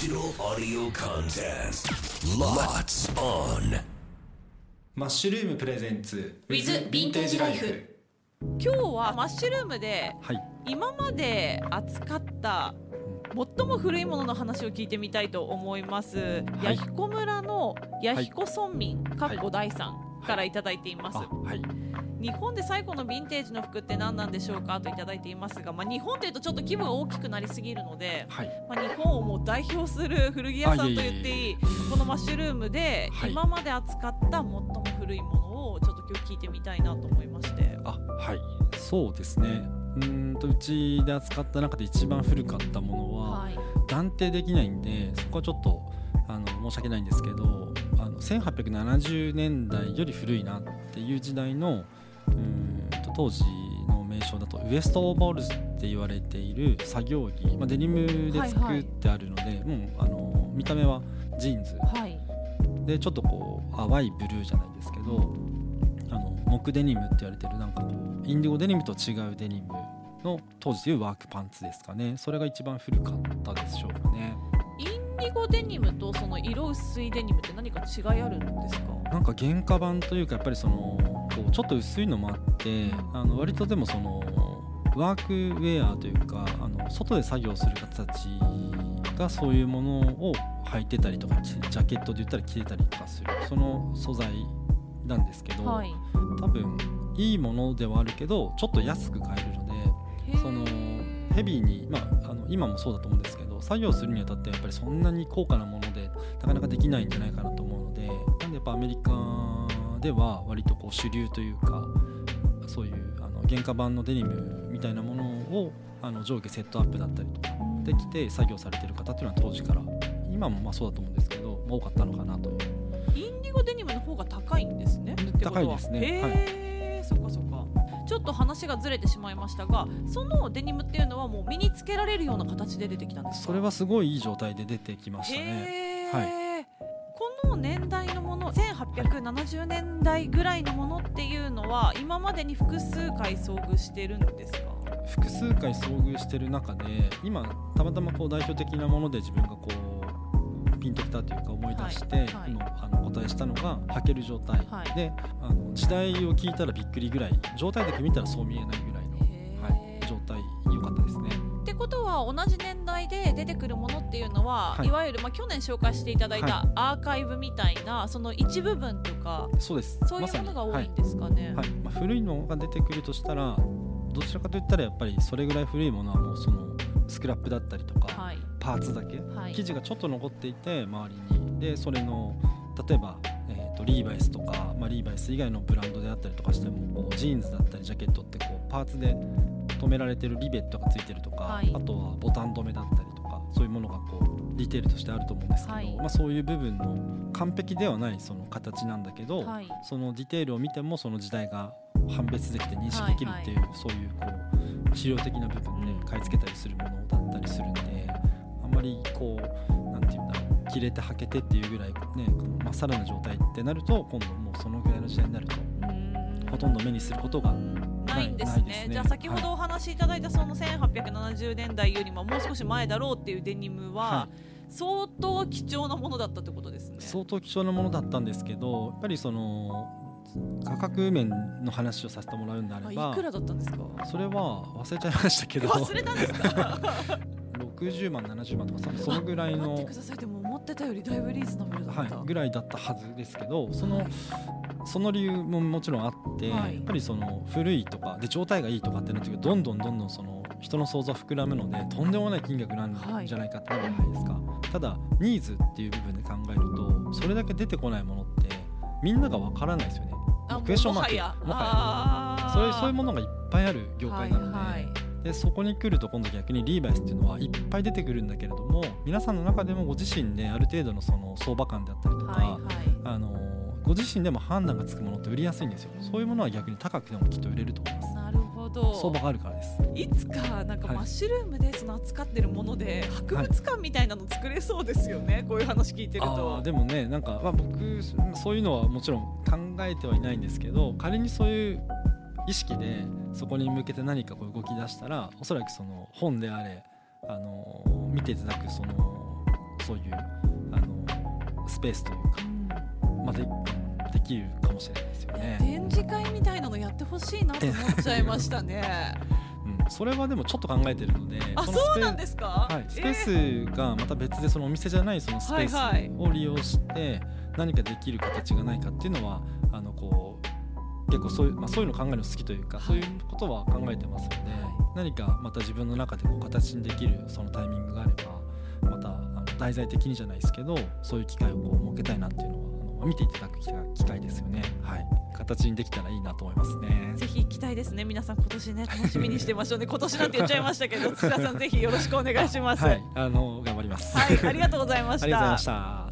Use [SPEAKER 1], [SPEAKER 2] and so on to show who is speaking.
[SPEAKER 1] Digital audio contest. Lots on.
[SPEAKER 2] マッシュルームプレゼンツ
[SPEAKER 3] With ヴィンテージライフ今日はマッシュルームで
[SPEAKER 2] はい。
[SPEAKER 3] 今まで扱った最も古いものの話を聞いてみたいと思います。
[SPEAKER 2] はい。
[SPEAKER 3] 弥彦村の弥彦村民、かっこ第三
[SPEAKER 2] い
[SPEAKER 3] からいただいています、
[SPEAKER 2] あはい
[SPEAKER 3] 日本で最古のヴィンテージの服って何なんでしょうかといただいていますが、まあ、日本というとちょっと規模が大きくなりすぎるので、
[SPEAKER 2] はい。
[SPEAKER 3] まあ、日本をもう代表する古着屋さんと言っていいこのマッシュルームで
[SPEAKER 2] はい。
[SPEAKER 3] 今まで扱った最も古いものをちょっと今日聞いてみたいなと思いまして。
[SPEAKER 2] あはい。そうですね。うーんとうちで扱った中で一番古かったものは
[SPEAKER 3] はい。
[SPEAKER 2] 断定できないんでそこはちょっとあの申し訳ないんですけどあの1870年代より古いなっていう時代のうーんと当時の名称だとウエストオーバーオールズって言われている作業着、まあ、デニムで作ってあるので、もうあの見た目はジーンズ。
[SPEAKER 3] はい。
[SPEAKER 2] でちょっとこう淡いブルーじゃないですけどあの木デニムって言われてるなんかこうインディゴデニムと違うデニムの当時でいうワークパンツですかね。それが一番古かったでしょうかね
[SPEAKER 3] インディゴデニムとその色薄いデニムって何か違いあるんですか？
[SPEAKER 2] なんか廉価版というかやっぱりそのこうちょっと薄いのもあってあの割とでもそのワークウェアというかあの外で作業する方たちがそういうものを履いてたりとかジャケットで言ったら着てたりとかするその素材なんですけど、
[SPEAKER 3] はい。
[SPEAKER 2] 多分いいものではあるけどちょっと安く買えるのでそのヘビーに、まあ、あの今もそうだと思うんですけど作業するにあたってやっぱりそんなに高価なものでなかなかできないんじゃないかなと思うのでなんでやっぱアメリカでは割とこう主流というかそういうあの原価版のデニムみたいなものをあの上下セットアップだったりとかできて作業されてる方っていうのは当時から今もまあそうだと思うんですけど、まあ多かったのかなという
[SPEAKER 3] インディゴデニムの方が高いんですね。
[SPEAKER 2] 高いですね
[SPEAKER 3] へえ、そっかそっか。ちょっと話がずれてしまいましたが、そのデニムっていうのはもう身につけられるような形で出てきたんですか？
[SPEAKER 2] それはすごいいい状態で出てきましたね。は
[SPEAKER 3] この年代のもの、1870年代ぐらいのものっていうのは今までに複数回遭遇してるんですか？
[SPEAKER 2] 複数回遭遇してる中で今たまたまこう代表的なもので自分がこうピンときたというか思い出して、
[SPEAKER 3] はいはい
[SPEAKER 2] 今あのしたのが履ける状態、
[SPEAKER 3] はい。
[SPEAKER 2] であの時代を聞いたらびっくりぐらい状態だけ見たらそう見えないぐらいの、はい、状態良かったですね。
[SPEAKER 3] ってことは同じ年代で出てくるものっていうのは、
[SPEAKER 2] はい。
[SPEAKER 3] い、わゆる、まあ、去年紹介していただいた
[SPEAKER 2] は
[SPEAKER 3] アーカイブみたいなその一部分とか
[SPEAKER 2] そうです。
[SPEAKER 3] そういうものが多いんですかね。
[SPEAKER 2] はい。はい。まあ、古いのが出てくるとしたらどちらかといったらやっぱりそれぐらい古いものはもうそのスクラップだったりとか、
[SPEAKER 3] はい。
[SPEAKER 2] パーツだけ、
[SPEAKER 3] はい。
[SPEAKER 2] 生地がちょっと残っていて周りに。でそれの例えば、えー、とリーバイスとか、まあ、リーバイス以外のブランドであったりとかしてもこうジーンズだったりジャケットってこうパーツで留められてるリベットがついてるとか、
[SPEAKER 3] はい。
[SPEAKER 2] あとはボタン留めだったりとかそういうものがこうディテールとしてあると思うんですけど、
[SPEAKER 3] はい。
[SPEAKER 2] まあ、そういう部分の完璧ではないその形なんだけど、
[SPEAKER 3] はい。
[SPEAKER 2] そのディテールを見てもその時代が判別できて認識できるっていう、そういうこう資料的な部分
[SPEAKER 3] うん
[SPEAKER 2] で買い付けたりするものだったりするんで、あんまりこう切れて履けてっていうぐらいねまっさらな状態ってなると今度もうそのぐらいの時代になるとほとんど目にすることが
[SPEAKER 3] ないんですね。
[SPEAKER 2] ね。
[SPEAKER 3] じゃあ先ほどお話しいただいたその1870年代よりももう少し前だろうっていうデニムは
[SPEAKER 2] は
[SPEAKER 3] 相当貴重なものだったってことですね。
[SPEAKER 2] 相当貴重なものだったんですけどやっぱりその価格面の話をさせてもらうんであれば
[SPEAKER 3] あいくらだったんですか？
[SPEAKER 2] それは忘れちゃいましたけど
[SPEAKER 3] 忘れたんですか？
[SPEAKER 2] 60万70万とかそそのぐらいの
[SPEAKER 3] 待ってたよりだいぶリーズナブルだった、
[SPEAKER 2] はい、ぐらいだったはずですけどそのその理由ももちろんあって、
[SPEAKER 3] はい。
[SPEAKER 2] やっぱりその古いとかで状態がいいとかってなってくるとどんどんどんどんその人の想像は膨らむのでとんでもない金額なんじゃないかってなるじゃないですか、ただニーズっていう部分で考えるとそれだけ出てこないものってみんながわからないですよね。
[SPEAKER 3] あ
[SPEAKER 2] クエスチョンマーク
[SPEAKER 3] もはや。
[SPEAKER 2] もはや。
[SPEAKER 3] あー
[SPEAKER 2] そういうそういうものがいっぱいある業界なので,、
[SPEAKER 3] はいはい
[SPEAKER 2] でそこに来ると今度逆にリーバイスっていうのはいっぱい出てくるんだけれども皆さんの中でもご自身である程度のその相場感であったりとか、
[SPEAKER 3] はいはい。
[SPEAKER 2] あのご自身でも判断がつくものって売りやすいんですよ。そういうものは逆に高くてもきっと売れると思います。
[SPEAKER 3] なるほど。
[SPEAKER 2] 相場があるからです。
[SPEAKER 3] いつかなんか
[SPEAKER 2] はい。
[SPEAKER 3] マッシュルームでその扱ってるもので博物館みたいなの作れそうですよね、こういう話聞いてる
[SPEAKER 2] あ
[SPEAKER 3] と
[SPEAKER 2] ーでもねなんか、まあ、僕そういうのはもちろん考えてはいないんですけど仮にそういう意識でそこに向けて何かこう動き出したらおそらくその本であれあの見ていただくそのそういうあのスペースというか、まあ、でできるかもしれないですよね。
[SPEAKER 3] 展示会みたいなのやってほしいなと思っちゃいましたね。
[SPEAKER 2] うん、それはでもちょっと考えてるので
[SPEAKER 3] あ、そうなんですか？
[SPEAKER 2] はい、スペースがまた別でそのお店じゃないそのスペースを利用して何かできる形がないかっていうのはあのこう結構そういう,、まあ、そういうの考えるの好きというか、
[SPEAKER 3] はい
[SPEAKER 2] そういうことは考えてますので、何かまた自分の中でこう形にできるそのタイミングがあればまたあの題材的にじゃないですけどそういう機会をこう設けたいなっていうのはあの見ていただく機会機会ですよね。はい、形にできたらいいなと思いますね。
[SPEAKER 3] ぜひ期待ですね。皆さん今年ね 楽しみにしてましょうね。今年なんて言っちゃいましたけど、土田さんぜひよろしくお願いします。
[SPEAKER 2] はい、あの頑張ります。
[SPEAKER 3] はい、ありがとうございました。
[SPEAKER 2] ありがとうございました。